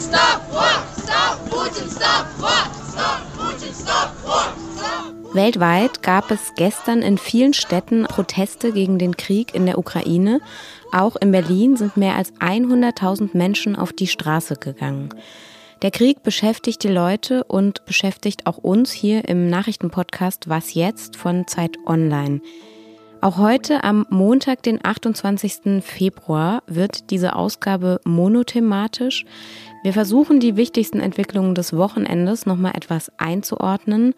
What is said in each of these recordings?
stop war! Stop Putin, stop war! Stop Putin, stop war! Weltweit gab es gestern in vielen Städten Proteste gegen den Krieg in der Ukraine. Auch in Berlin sind mehr als 100.000 Menschen auf die Straße gegangen. Der Krieg beschäftigt die Leute und beschäftigt auch uns hier im Nachrichtenpodcast Was jetzt von Zeit Online. Auch heute am Montag, den 28. Februar, wird diese Ausgabe monothematisch. Wir versuchen die wichtigsten Entwicklungen des Wochenendes nochmal etwas einzuordnen.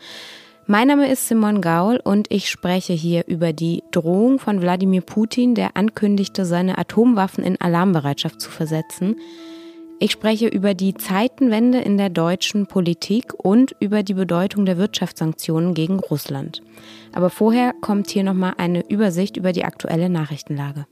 Mein Name ist Simon Gaul und ich spreche hier über die Drohung von Wladimir Putin, der ankündigte, seine Atomwaffen in Alarmbereitschaft zu versetzen. Ich spreche über die Zeitenwende in der deutschen Politik und über die Bedeutung der Wirtschaftssanktionen gegen Russland. Aber vorher kommt hier nochmal eine Übersicht über die aktuelle Nachrichtenlage.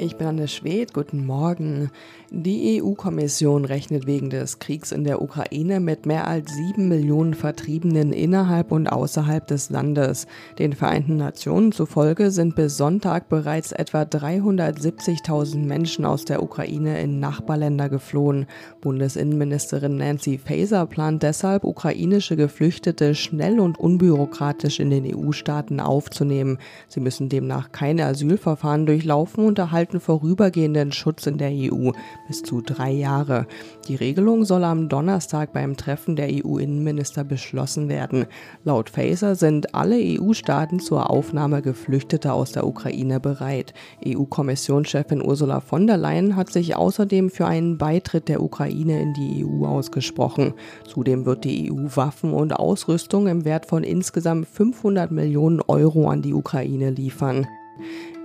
Ich bin Anne Schwed, guten Morgen. Die EU-Kommission rechnet wegen des Kriegs in der Ukraine mit mehr als sieben Millionen Vertriebenen innerhalb und außerhalb des Landes. Den Vereinten Nationen zufolge sind bis Sonntag bereits etwa 370.000 Menschen aus der Ukraine in Nachbarländer geflohen. Bundesinnenministerin Nancy Faeser plant deshalb, ukrainische Geflüchtete schnell und unbürokratisch in den EU-Staaten aufzunehmen. Sie müssen demnach keine Asylverfahren durchlaufen und erhalten erhalten vorübergehenden Schutz in der EU bis zu drei Jahre. Die Regelung soll am Donnerstag beim Treffen der EU-Innenminister beschlossen werden. Laut Faeser sind alle EU-Staaten zur Aufnahme Geflüchteter aus der Ukraine bereit. EU-Kommissionschefin Ursula von der Leyen hat sich außerdem für einen Beitritt der Ukraine in die EU ausgesprochen. Zudem wird die EU Waffen und Ausrüstung im Wert von insgesamt 500 Millionen Euro an die Ukraine liefern.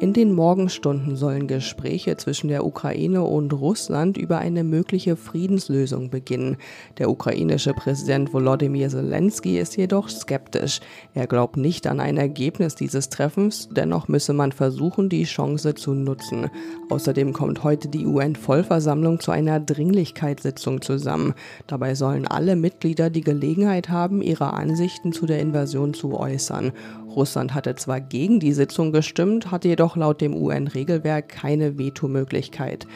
In den Morgenstunden sollen Gespräche zwischen der Ukraine und Russland über eine mögliche Friedenslösung beginnen. Der ukrainische Präsident Volodymyr Zelensky ist jedoch skeptisch. Er glaubt nicht an ein Ergebnis dieses Treffens, dennoch müsse man versuchen, die Chance zu nutzen. Außerdem kommt heute die UN-Vollversammlung zu einer Dringlichkeitssitzung zusammen. Dabei sollen alle Mitglieder die Gelegenheit haben, ihre Ansichten zu der Invasion zu äußern. Russland hatte zwar gegen die Sitzung gestimmt, hatte jedoch laut dem UN-Regelwerk keine Vetomöglichkeit.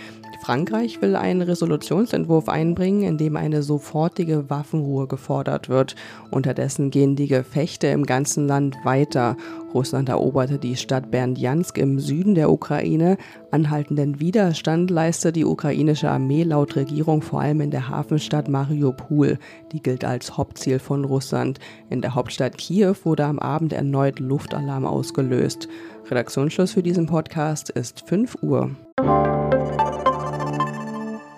Frankreich will einen Resolutionsentwurf einbringen, in dem eine sofortige Waffenruhe gefordert wird. Unterdessen gehen die Gefechte im ganzen Land weiter. Russland eroberte die Stadt Berdjansk im Süden der Ukraine. Anhaltenden Widerstand leistet die ukrainische Armee laut Regierung vor allem in der Hafenstadt Mariupol. Die gilt als Hauptziel von Russland. In der Hauptstadt Kiew wurde am Abend erneut Luftalarm ausgelöst. Redaktionsschluss für diesen Podcast ist 5 Uhr.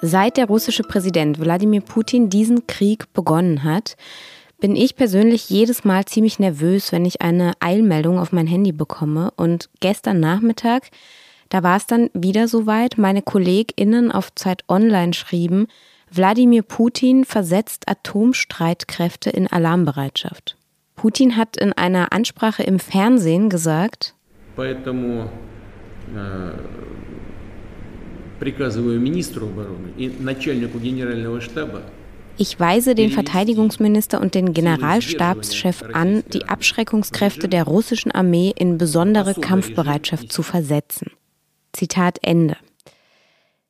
Seit der russische Präsident Wladimir Putin diesen Krieg begonnen hat, bin ich persönlich jedes Mal ziemlich nervös, wenn ich eine Eilmeldung auf mein Handy bekomme. Und gestern Nachmittag, da war es dann wieder soweit, meine KollegInnen auf Zeit Online schrieben, Wladimir Putin versetzt Atomstreitkräfte in Alarmbereitschaft. Putin hat in einer Ansprache im Fernsehen gesagt, Поэтому, äh, приказываю министру обороны и начальнику генерального штаба ich weise den Verteidigungsminister und den Generalstabschef an, die Abschreckungskräfte der russischen Armee in besondere Kampfbereitschaft zu versetzen. Zitat Ende.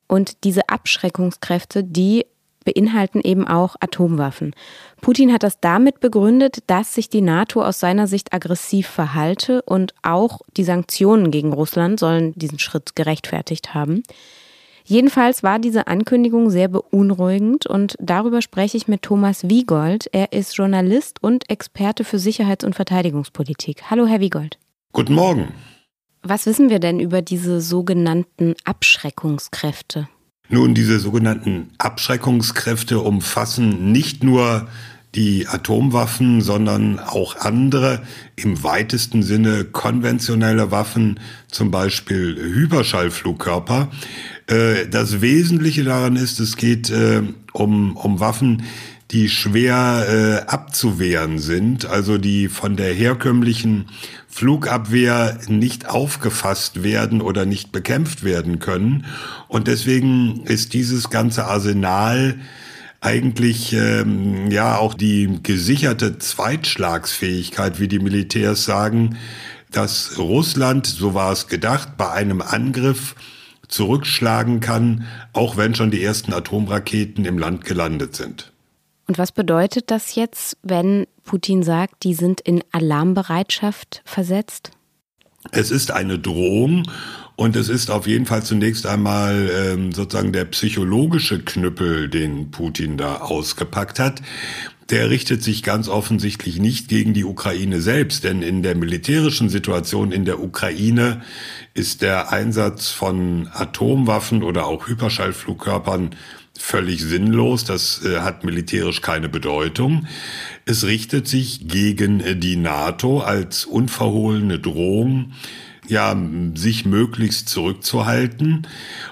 Und diese Abschreckungskräfte, die beinhalten eben auch Atomwaffen. Putin hat das damit begründet, dass sich die NATO aus seiner Sicht aggressiv verhalte und auch die Sanktionen gegen Russland sollen diesen Schritt gerechtfertigt haben. Jedenfalls war diese Ankündigung sehr beunruhigend und darüber spreche ich mit Thomas Wiegold. Er ist Journalist und Experte für Sicherheits- und Verteidigungspolitik. Hallo, Herr Wiegold. Guten Morgen. Was wissen wir denn über diese sogenannten Abschreckungskräfte? Nun, diese sogenannten Abschreckungskräfte umfassen nicht nur die Atomwaffen, sondern auch andere im weitesten Sinne konventionelle Waffen, zum Beispiel Hyperschallflugkörper. Äh, das Wesentliche daran ist, es geht äh, um, um Waffen, die schwer äh, abzuwehren sind, also die von der herkömmlichen Flugabwehr nicht aufgefasst werden oder nicht bekämpft werden können. Und deswegen ist dieses ganze Arsenal eigentlich ähm, ja auch die gesicherte Zweitschlagsfähigkeit, wie die Militärs sagen, dass Russland, so war es gedacht, bei einem Angriff zurückschlagen kann, auch wenn schon die ersten Atomraketen im Land gelandet sind. Und was bedeutet das jetzt, wenn Putin sagt, die sind in Alarmbereitschaft versetzt? Es ist eine Drohung und es ist auf jeden Fall zunächst einmal ähm, sozusagen der psychologische Knüppel, den Putin da ausgepackt hat. Der richtet sich ganz offensichtlich nicht gegen die Ukraine selbst, denn in der militärischen Situation in der Ukraine ist der Einsatz von Atomwaffen oder auch Hyperschallflugkörpern völlig sinnlos, das äh, hat militärisch keine Bedeutung. Es richtet sich gegen äh, die NATO als unverhohlene Drohung, ja, sich möglichst zurückzuhalten.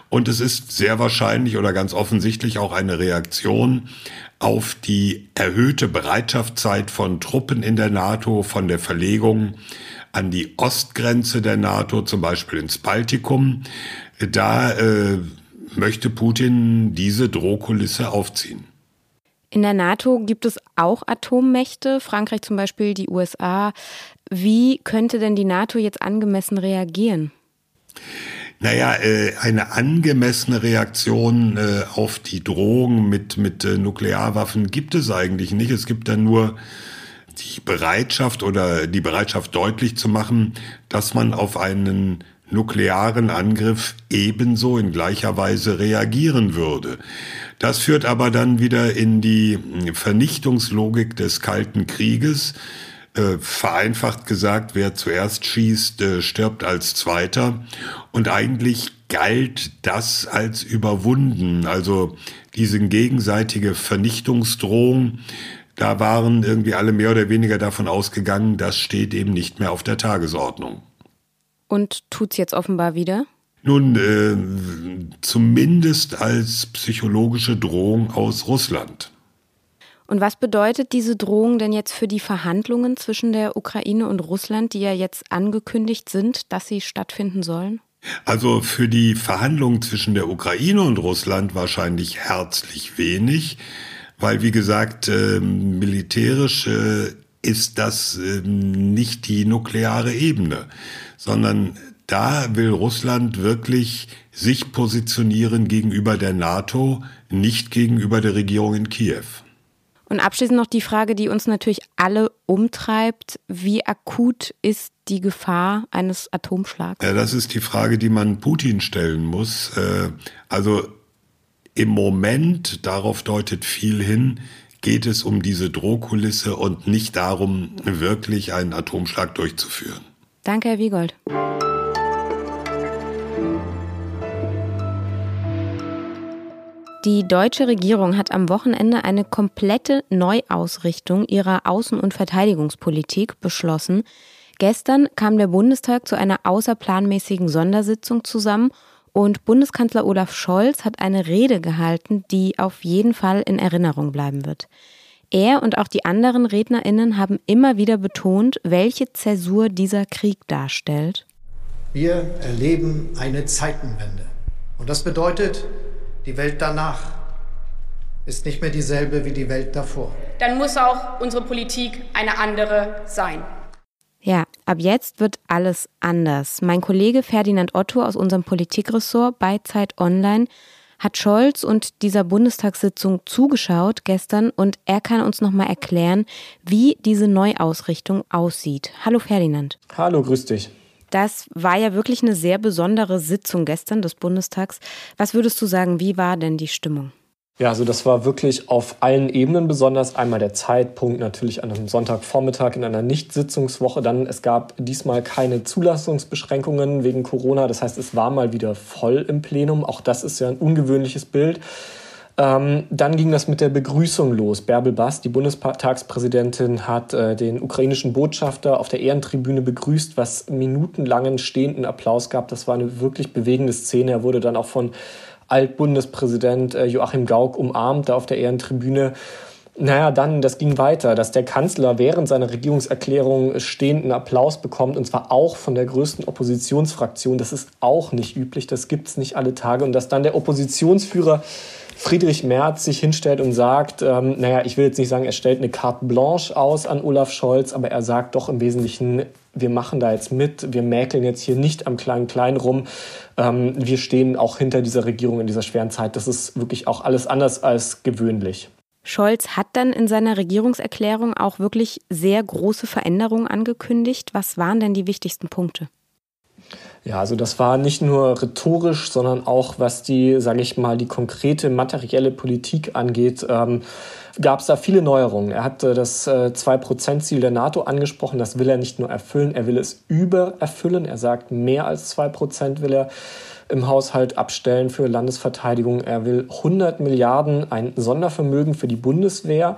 Und es ist sehr wahrscheinlich oder ganz offensichtlich auch eine Reaktion auf die erhöhte Bereitschaftszeit von Truppen in der NATO, von der Verlegung an die Ostgrenze der NATO, zum Beispiel ins Baltikum. Da äh, möchte Putin diese Drohkulisse aufziehen. In der NATO gibt es auch Atommächte, Frankreich zum Beispiel, die USA. Wie könnte denn die NATO jetzt angemessen reagieren? Naja, äh, eine angemessene Reaktion äh, auf die Drohung mit, mit äh, Nuklearwaffen gibt es eigentlich nicht. Es gibt dann nur die Bereitschaft oder die Bereitschaft deutlich zu machen, dass man auf einen nuklearen Angriff ebenso in gleicher Weise reagieren würde. Das führt aber dann wieder in die Vernichtungslogik des Kalten Krieges. Äh, vereinfacht gesagt, wer zuerst schießt, äh, stirbt als Zweiter. Und eigentlich galt das als überwunden. Also diese gegenseitige Vernichtungsdrohung, da waren irgendwie alle mehr oder weniger davon ausgegangen, das steht eben nicht mehr auf der Tagesordnung. Und tut's jetzt offenbar wieder? Nun, äh, zumindest als psychologische Drohung aus Russland. Und was bedeutet diese Drohung denn jetzt für die Verhandlungen zwischen der Ukraine und Russland, die ja jetzt angekündigt sind, dass sie stattfinden sollen? Also für die Verhandlungen zwischen der Ukraine und Russland wahrscheinlich herzlich wenig, weil wie gesagt, äh, militärisch äh, ist das äh, nicht die nukleare Ebene sondern da will Russland wirklich sich positionieren gegenüber der NATO, nicht gegenüber der Regierung in Kiew. Und abschließend noch die Frage, die uns natürlich alle umtreibt. Wie akut ist die Gefahr eines Atomschlags? Ja, das ist die Frage, die man Putin stellen muss. Äh, also im Moment, darauf deutet viel hin, geht es um diese Drohkulisse und nicht darum, wirklich einen Atomschlag durchzuführen. Danke, Herr Wiegold. Die deutsche Regierung hat am Wochenende eine komplette Neuausrichtung ihrer Außen- und Verteidigungspolitik beschlossen. Gestern kam der Bundestag zu einer außerplanmäßigen Sondersitzung zusammen und Bundeskanzler Olaf Scholz hat eine Rede gehalten, die auf jeden Fall in Erinnerung bleiben wird. Er und auch die anderen Rednerinnen haben immer wieder betont, welche Zäsur dieser Krieg darstellt. Wir erleben eine Zeitenwende. Und das bedeutet, die Welt danach ist nicht mehr dieselbe wie die Welt davor. Dann muss auch unsere Politik eine andere sein. Ja, ab jetzt wird alles anders. Mein Kollege Ferdinand Otto aus unserem Politikressort bei Zeit Online hat Scholz und dieser Bundestagssitzung zugeschaut gestern und er kann uns nochmal erklären, wie diese Neuausrichtung aussieht. Hallo Ferdinand. Hallo, grüß dich. Das war ja wirklich eine sehr besondere Sitzung gestern des Bundestags. Was würdest du sagen, wie war denn die Stimmung? Ja, also das war wirklich auf allen Ebenen besonders. Einmal der Zeitpunkt natürlich an einem Sonntagvormittag in einer Nicht-Sitzungswoche. Dann es gab diesmal keine Zulassungsbeschränkungen wegen Corona. Das heißt, es war mal wieder voll im Plenum. Auch das ist ja ein ungewöhnliches Bild. Ähm, dann ging das mit der Begrüßung los. Bärbel Bass, die Bundestagspräsidentin, hat äh, den ukrainischen Botschafter auf der Ehrentribüne begrüßt, was minutenlangen stehenden Applaus gab. Das war eine wirklich bewegende Szene. Er wurde dann auch von Altbundespräsident äh, Joachim Gauck umarmt, da auf der Ehrentribüne. Naja, dann, das ging weiter, dass der Kanzler während seiner Regierungserklärung stehenden Applaus bekommt, und zwar auch von der größten Oppositionsfraktion. Das ist auch nicht üblich, das gibt es nicht alle Tage. Und dass dann der Oppositionsführer Friedrich Merz sich hinstellt und sagt, ähm, naja, ich will jetzt nicht sagen, er stellt eine carte blanche aus an Olaf Scholz, aber er sagt doch im Wesentlichen, wir machen da jetzt mit, wir mäkeln jetzt hier nicht am kleinen Klein rum. Ähm, wir stehen auch hinter dieser Regierung in dieser schweren Zeit. Das ist wirklich auch alles anders als gewöhnlich. Scholz hat dann in seiner Regierungserklärung auch wirklich sehr große Veränderungen angekündigt. Was waren denn die wichtigsten Punkte? Ja, also das war nicht nur rhetorisch, sondern auch was die, sage ich mal, die konkrete materielle Politik angeht, ähm, gab es da viele Neuerungen. Er hat äh, das äh, 2%-Ziel der NATO angesprochen. Das will er nicht nur erfüllen, er will es übererfüllen. Er sagt, mehr als 2% will er im Haushalt abstellen für Landesverteidigung. Er will 100 Milliarden ein Sondervermögen für die Bundeswehr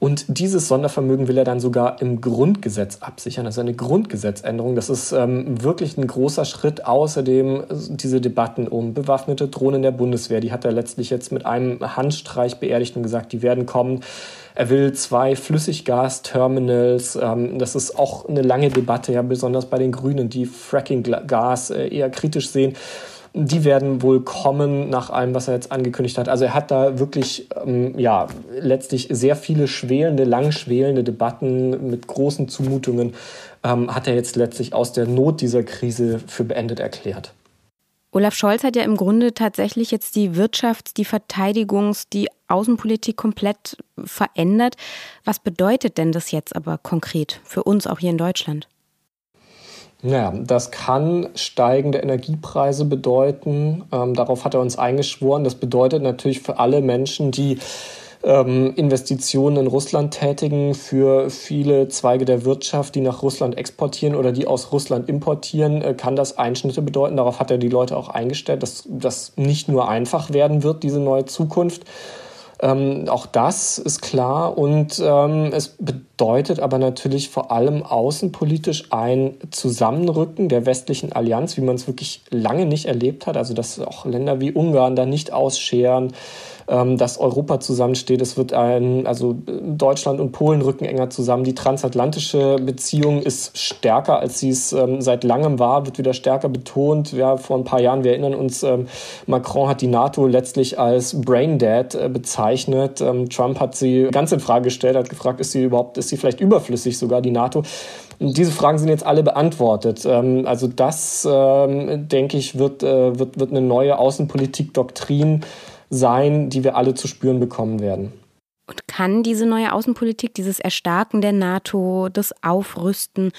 und dieses Sondervermögen will er dann sogar im Grundgesetz absichern. Das ist eine Grundgesetzänderung. Das ist ähm, wirklich ein großer Schritt. Außerdem diese Debatten um bewaffnete Drohnen der Bundeswehr, die hat er letztlich jetzt mit einem Handstreich beerdigt und gesagt, die werden kommen. Er will zwei Flüssiggasterminals. Ähm, das ist auch eine lange Debatte, ja, besonders bei den Grünen, die Fracking-Gas äh, eher kritisch sehen die werden wohl kommen nach allem, was er jetzt angekündigt hat. Also er hat da wirklich ähm, ja letztlich sehr viele schwelende, langschwelende Debatten mit großen Zumutungen ähm, hat er jetzt letztlich aus der Not dieser Krise für beendet erklärt. Olaf Scholz hat ja im Grunde tatsächlich jetzt die Wirtschafts-, die Verteidigungs-, die Außenpolitik komplett verändert. Was bedeutet denn das jetzt aber konkret für uns auch hier in Deutschland? Ja, das kann steigende Energiepreise bedeuten. Ähm, darauf hat er uns eingeschworen. Das bedeutet natürlich für alle Menschen, die ähm, Investitionen in Russland tätigen, für viele Zweige der Wirtschaft, die nach Russland exportieren oder die aus Russland importieren, äh, kann das Einschnitte bedeuten. Darauf hat er die Leute auch eingestellt, dass das nicht nur einfach werden wird, diese neue Zukunft. Ähm, auch das ist klar und ähm, es bedeutet aber natürlich vor allem außenpolitisch ein Zusammenrücken der westlichen Allianz, wie man es wirklich lange nicht erlebt hat. Also dass auch Länder wie Ungarn da nicht ausscheren, ähm, dass Europa zusammensteht. Es wird ein, also Deutschland und Polen rücken enger zusammen. Die transatlantische Beziehung ist stärker, als sie es ähm, seit langem war, wird wieder stärker betont. Ja, vor ein paar Jahren, wir erinnern uns, ähm, Macron hat die NATO letztlich als Braindead äh, bezeichnet. Ähm, Trump hat sie ganz in Frage gestellt, hat gefragt, ist sie überhaupt, ist sie vielleicht überflüssig sogar, die NATO? Diese Fragen sind jetzt alle beantwortet. Ähm, also das, ähm, denke ich, wird, äh, wird, wird eine neue Außenpolitik-Doktrin sein, die wir alle zu spüren bekommen werden. Und kann diese neue Außenpolitik, dieses Erstarken der NATO, das Aufrüsten,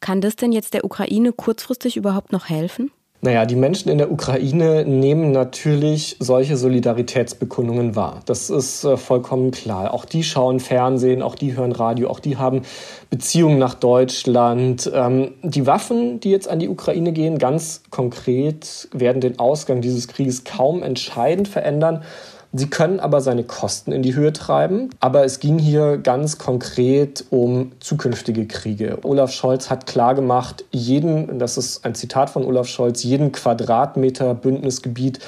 kann das denn jetzt der Ukraine kurzfristig überhaupt noch helfen? Naja, die Menschen in der Ukraine nehmen natürlich solche Solidaritätsbekundungen wahr. Das ist äh, vollkommen klar. Auch die schauen Fernsehen, auch die hören Radio, auch die haben Beziehungen nach Deutschland. Ähm, die Waffen, die jetzt an die Ukraine gehen, ganz konkret, werden den Ausgang dieses Krieges kaum entscheidend verändern. Sie können aber seine Kosten in die Höhe treiben. Aber es ging hier ganz konkret um zukünftige Kriege. Olaf Scholz hat klargemacht, jeden, das ist ein Zitat von Olaf Scholz, jeden Quadratmeter Bündnisgebiet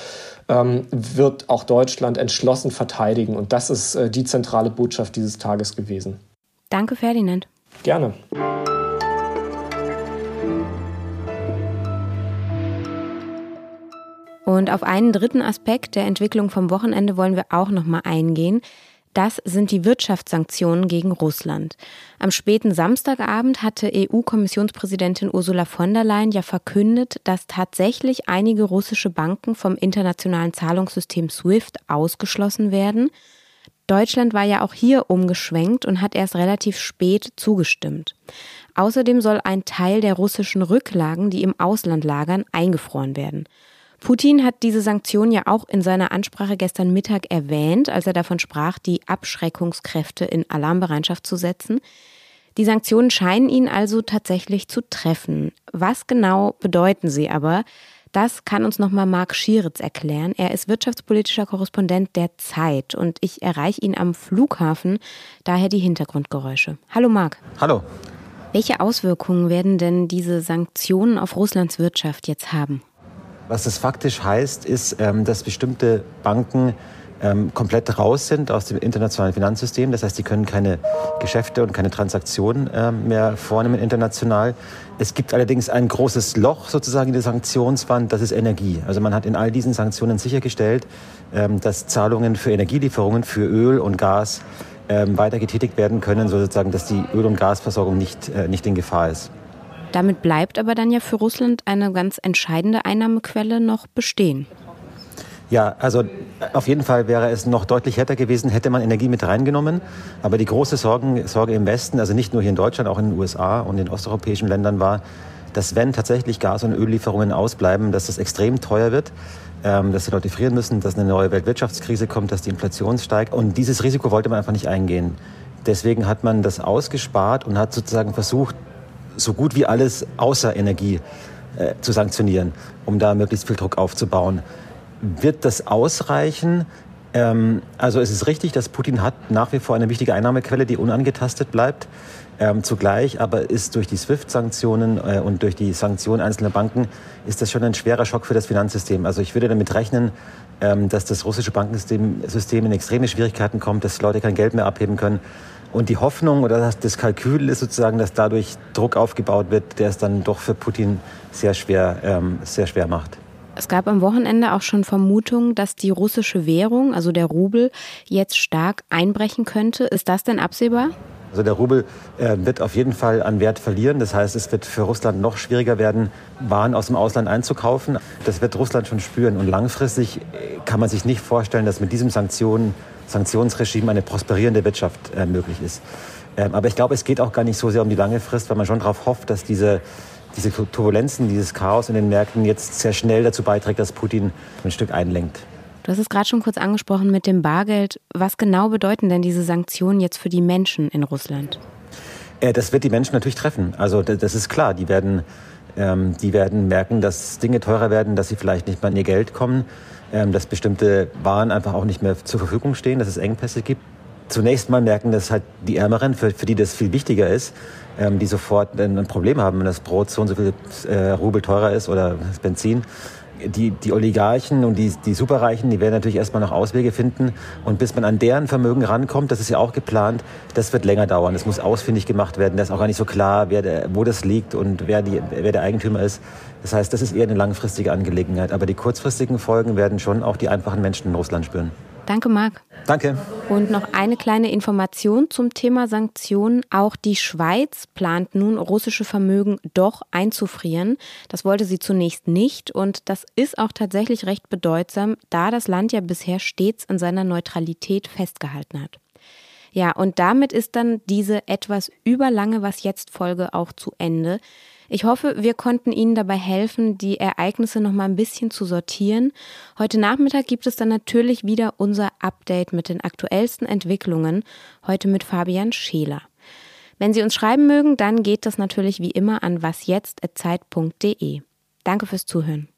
ähm, wird auch Deutschland entschlossen verteidigen. Und das ist äh, die zentrale Botschaft dieses Tages gewesen. Danke, Ferdinand. Gerne. Und auf einen dritten Aspekt der Entwicklung vom Wochenende wollen wir auch noch mal eingehen. Das sind die Wirtschaftssanktionen gegen Russland. Am späten Samstagabend hatte EU-Kommissionspräsidentin Ursula von der Leyen ja verkündet, dass tatsächlich einige russische Banken vom internationalen Zahlungssystem SWIFT ausgeschlossen werden. Deutschland war ja auch hier umgeschwenkt und hat erst relativ spät zugestimmt. Außerdem soll ein Teil der russischen Rücklagen, die im Ausland lagern, eingefroren werden. Putin hat diese Sanktion ja auch in seiner Ansprache gestern Mittag erwähnt, als er davon sprach, die Abschreckungskräfte in Alarmbereitschaft zu setzen. Die Sanktionen scheinen ihn also tatsächlich zu treffen. Was genau bedeuten sie aber? Das kann uns nochmal Marc Schieritz erklären. Er ist wirtschaftspolitischer Korrespondent der Zeit und ich erreiche ihn am Flughafen, daher die Hintergrundgeräusche. Hallo Marc. Hallo. Welche Auswirkungen werden denn diese Sanktionen auf Russlands Wirtschaft jetzt haben? Was das faktisch heißt, ist, ähm, dass bestimmte Banken ähm, komplett raus sind aus dem internationalen Finanzsystem. Das heißt, sie können keine Geschäfte und keine Transaktionen ähm, mehr vornehmen international. Es gibt allerdings ein großes Loch sozusagen in der Sanktionswand, das ist Energie. Also man hat in all diesen Sanktionen sichergestellt, dass Zahlungen für Energielieferungen für Öl und Gas weiter getätigt werden können, sozusagen, dass die Öl- und Gasversorgung nicht, äh, nicht in Gefahr ist. Damit bleibt aber dann ja für Russland eine ganz entscheidende Einnahmequelle noch bestehen. Ja, also auf jeden Fall wäre es noch deutlich härter gewesen, hätte man Energie mit reingenommen. Aber die große Sorgen, Sorge im Westen, also nicht nur hier in Deutschland, auch in den USA und in osteuropäischen Ländern war, dass wenn tatsächlich Gas- und Öllieferungen ausbleiben, dass das extrem teuer wird, ähm, dass die Leute frieren müssen, dass eine neue Weltwirtschaftskrise kommt, dass die Inflation steigt. Und dieses Risiko wollte man einfach nicht eingehen. Deswegen hat man das ausgespart und hat sozusagen versucht, so gut wie alles außer Energie äh, zu sanktionieren, um da möglichst viel Druck aufzubauen. Wird das ausreichen? Ähm, also es ist richtig, dass Putin hat nach wie vor eine wichtige Einnahmequelle, die unangetastet bleibt. Ähm, zugleich aber ist durch die SWIFT-Sanktionen äh, und durch die Sanktionen einzelner Banken ist das schon ein schwerer Schock für das Finanzsystem. Also ich würde damit rechnen, ähm, dass das russische Bankensystem System in extreme Schwierigkeiten kommt, dass Leute kein Geld mehr abheben können. Und die Hoffnung oder das, das Kalkül ist sozusagen, dass dadurch Druck aufgebaut wird, der es dann doch für Putin sehr schwer, ähm, sehr schwer macht. Es gab am Wochenende auch schon Vermutungen, dass die russische Währung, also der Rubel, jetzt stark einbrechen könnte. Ist das denn absehbar? Also der Rubel äh, wird auf jeden Fall an Wert verlieren. Das heißt, es wird für Russland noch schwieriger werden, Waren aus dem Ausland einzukaufen. Das wird Russland schon spüren. Und langfristig äh, kann man sich nicht vorstellen, dass mit diesem Sanktionen, Sanktionsregime eine prosperierende Wirtschaft äh, möglich ist. Ähm, aber ich glaube, es geht auch gar nicht so sehr um die lange Frist, weil man schon darauf hofft, dass diese diese Turbulenzen, dieses Chaos in den Märkten jetzt sehr schnell dazu beiträgt, dass Putin ein Stück einlenkt. Du hast es gerade schon kurz angesprochen mit dem Bargeld. Was genau bedeuten denn diese Sanktionen jetzt für die Menschen in Russland? Äh, das wird die Menschen natürlich treffen. Also das ist klar. Die werden, ähm, die werden merken, dass Dinge teurer werden, dass sie vielleicht nicht mehr an ihr Geld kommen, dass bestimmte Waren einfach auch nicht mehr zur Verfügung stehen, dass es Engpässe gibt. Zunächst mal merken das halt die Ärmeren, für, für die das viel wichtiger ist, ähm, die sofort ein Problem haben, wenn das Brot so und so viel äh, Rubel teurer ist oder das Benzin. Die, die Oligarchen und die, die Superreichen, die werden natürlich erstmal noch Auswege finden. Und bis man an deren Vermögen rankommt, das ist ja auch geplant, das wird länger dauern. Das muss ausfindig gemacht werden. Da ist auch gar nicht so klar, wer der, wo das liegt und wer, die, wer der Eigentümer ist. Das heißt, das ist eher eine langfristige Angelegenheit. Aber die kurzfristigen Folgen werden schon auch die einfachen Menschen in Russland spüren. Danke, Marc. Danke. Und noch eine kleine Information zum Thema Sanktionen. Auch die Schweiz plant nun, russische Vermögen doch einzufrieren. Das wollte sie zunächst nicht. Und das ist auch tatsächlich recht bedeutsam, da das Land ja bisher stets an seiner Neutralität festgehalten hat. Ja, und damit ist dann diese etwas überlange Was jetzt Folge auch zu Ende. Ich hoffe, wir konnten Ihnen dabei helfen, die Ereignisse noch mal ein bisschen zu sortieren. Heute Nachmittag gibt es dann natürlich wieder unser Update mit den aktuellsten Entwicklungen, heute mit Fabian Scheler. Wenn Sie uns schreiben mögen, dann geht das natürlich wie immer an wasjetzt.zeit.de. Danke fürs Zuhören.